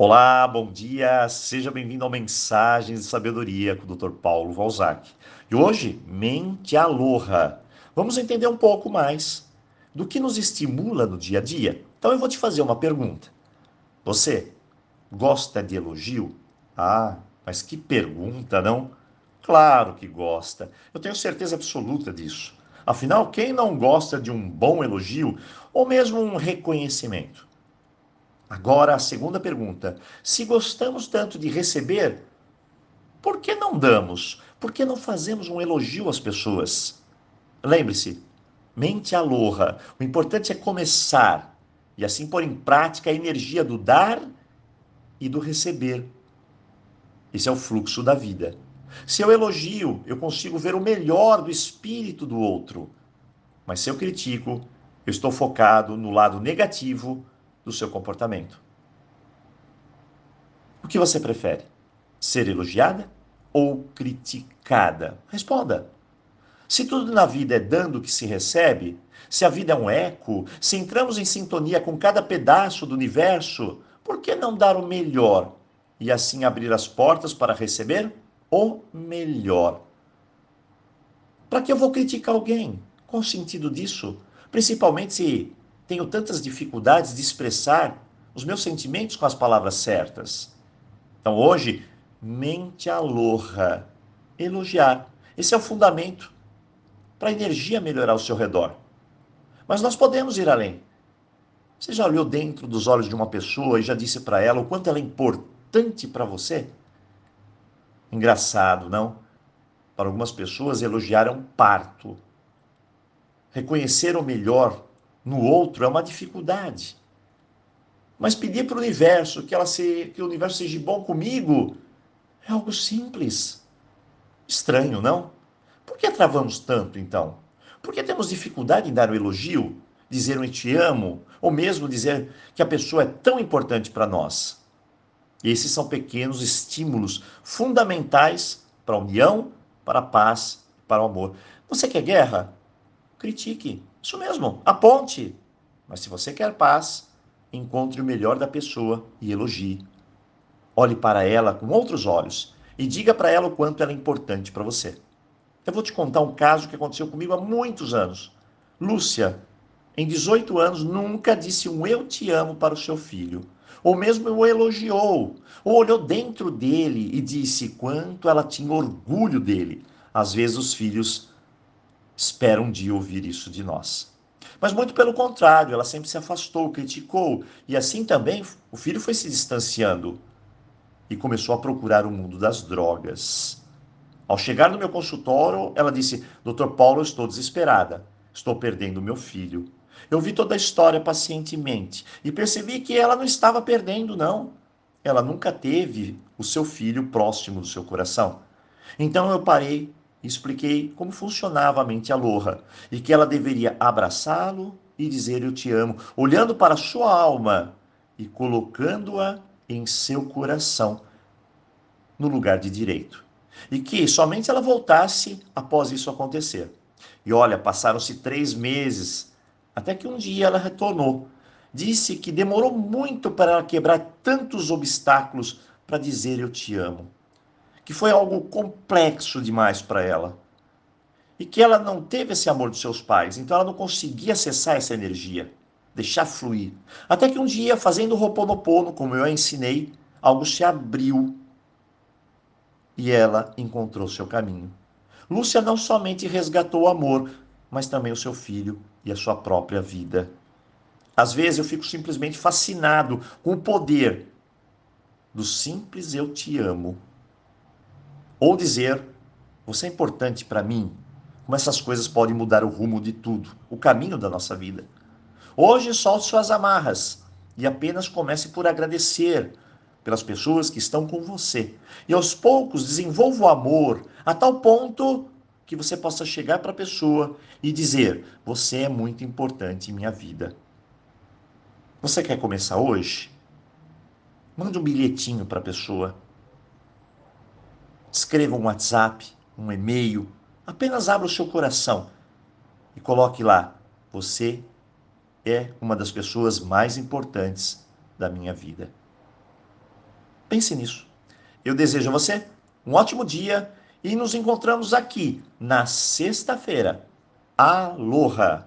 Olá, bom dia, seja bem-vindo ao Mensagens de Sabedoria com o Dr. Paulo Valzac. E hoje, mente aloha. Vamos entender um pouco mais do que nos estimula no dia a dia. Então eu vou te fazer uma pergunta. Você gosta de elogio? Ah, mas que pergunta, não? Claro que gosta. Eu tenho certeza absoluta disso. Afinal, quem não gosta de um bom elogio ou mesmo um reconhecimento? Agora, a segunda pergunta: se gostamos tanto de receber, por que não damos? Por que não fazemos um elogio às pessoas? Lembre-se, mente aloha. O importante é começar e assim pôr em prática a energia do dar e do receber. Esse é o fluxo da vida. Se eu elogio, eu consigo ver o melhor do espírito do outro. Mas se eu critico, eu estou focado no lado negativo do seu comportamento. O que você prefere? Ser elogiada ou criticada? Responda. Se tudo na vida é dando que se recebe, se a vida é um eco, se entramos em sintonia com cada pedaço do universo, por que não dar o melhor e assim abrir as portas para receber o melhor? Para que eu vou criticar alguém? Qual o sentido disso? Principalmente se tenho tantas dificuldades de expressar os meus sentimentos com as palavras certas. Então hoje, mente aloha, elogiar. Esse é o fundamento para a energia melhorar ao seu redor. Mas nós podemos ir além. Você já olhou dentro dos olhos de uma pessoa e já disse para ela o quanto ela é importante para você? Engraçado, não? Para algumas pessoas, elogiar é um parto. Reconhecer o melhor no outro é uma dificuldade. Mas pedir para o universo que, ela se, que o universo seja bom comigo é algo simples. Estranho, não? Por que travamos tanto, então? Por que temos dificuldade em dar o um elogio, dizer um te amo, ou mesmo dizer que a pessoa é tão importante para nós? Esses são pequenos estímulos fundamentais para a união, para a paz, para o amor. Você quer guerra? Critique. Isso mesmo, aponte. Mas se você quer paz, encontre o melhor da pessoa e elogie. Olhe para ela com outros olhos e diga para ela o quanto ela é importante para você. Eu vou te contar um caso que aconteceu comigo há muitos anos. Lúcia, em 18 anos, nunca disse um eu te amo para o seu filho. Ou mesmo o elogiou, ou olhou dentro dele e disse quanto ela tinha orgulho dele. Às vezes os filhos espera um dia ouvir isso de nós. Mas muito pelo contrário, ela sempre se afastou, criticou, e assim também o filho foi se distanciando e começou a procurar o mundo das drogas. Ao chegar no meu consultório, ela disse: Doutor Paulo, estou desesperada, estou perdendo meu filho. Eu vi toda a história pacientemente e percebi que ela não estava perdendo, não. Ela nunca teve o seu filho próximo do seu coração. Então eu parei expliquei como funcionava a mente aloha e que ela deveria abraçá-lo e dizer eu te amo, olhando para sua alma e colocando-a em seu coração, no lugar de direito. E que somente ela voltasse após isso acontecer. E olha, passaram-se três meses, até que um dia ela retornou. Disse que demorou muito para ela quebrar tantos obstáculos para dizer eu te amo que foi algo complexo demais para ela. E que ela não teve esse amor dos seus pais, então ela não conseguia acessar essa energia, deixar fluir. Até que um dia, fazendo o Ho'oponopono, como eu a ensinei, algo se abriu e ela encontrou seu caminho. Lúcia não somente resgatou o amor, mas também o seu filho e a sua própria vida. Às vezes eu fico simplesmente fascinado com o poder do simples eu te amo ou dizer, você é importante para mim, como essas coisas podem mudar o rumo de tudo, o caminho da nossa vida. Hoje solte suas amarras e apenas comece por agradecer pelas pessoas que estão com você. E aos poucos desenvolva o amor a tal ponto que você possa chegar para a pessoa e dizer: Você é muito importante em minha vida. Você quer começar hoje? Mande um bilhetinho para a pessoa escreva um WhatsApp, um e-mail, apenas abra o seu coração e coloque lá: você é uma das pessoas mais importantes da minha vida. Pense nisso. Eu desejo a você um ótimo dia e nos encontramos aqui na sexta-feira. Aloha!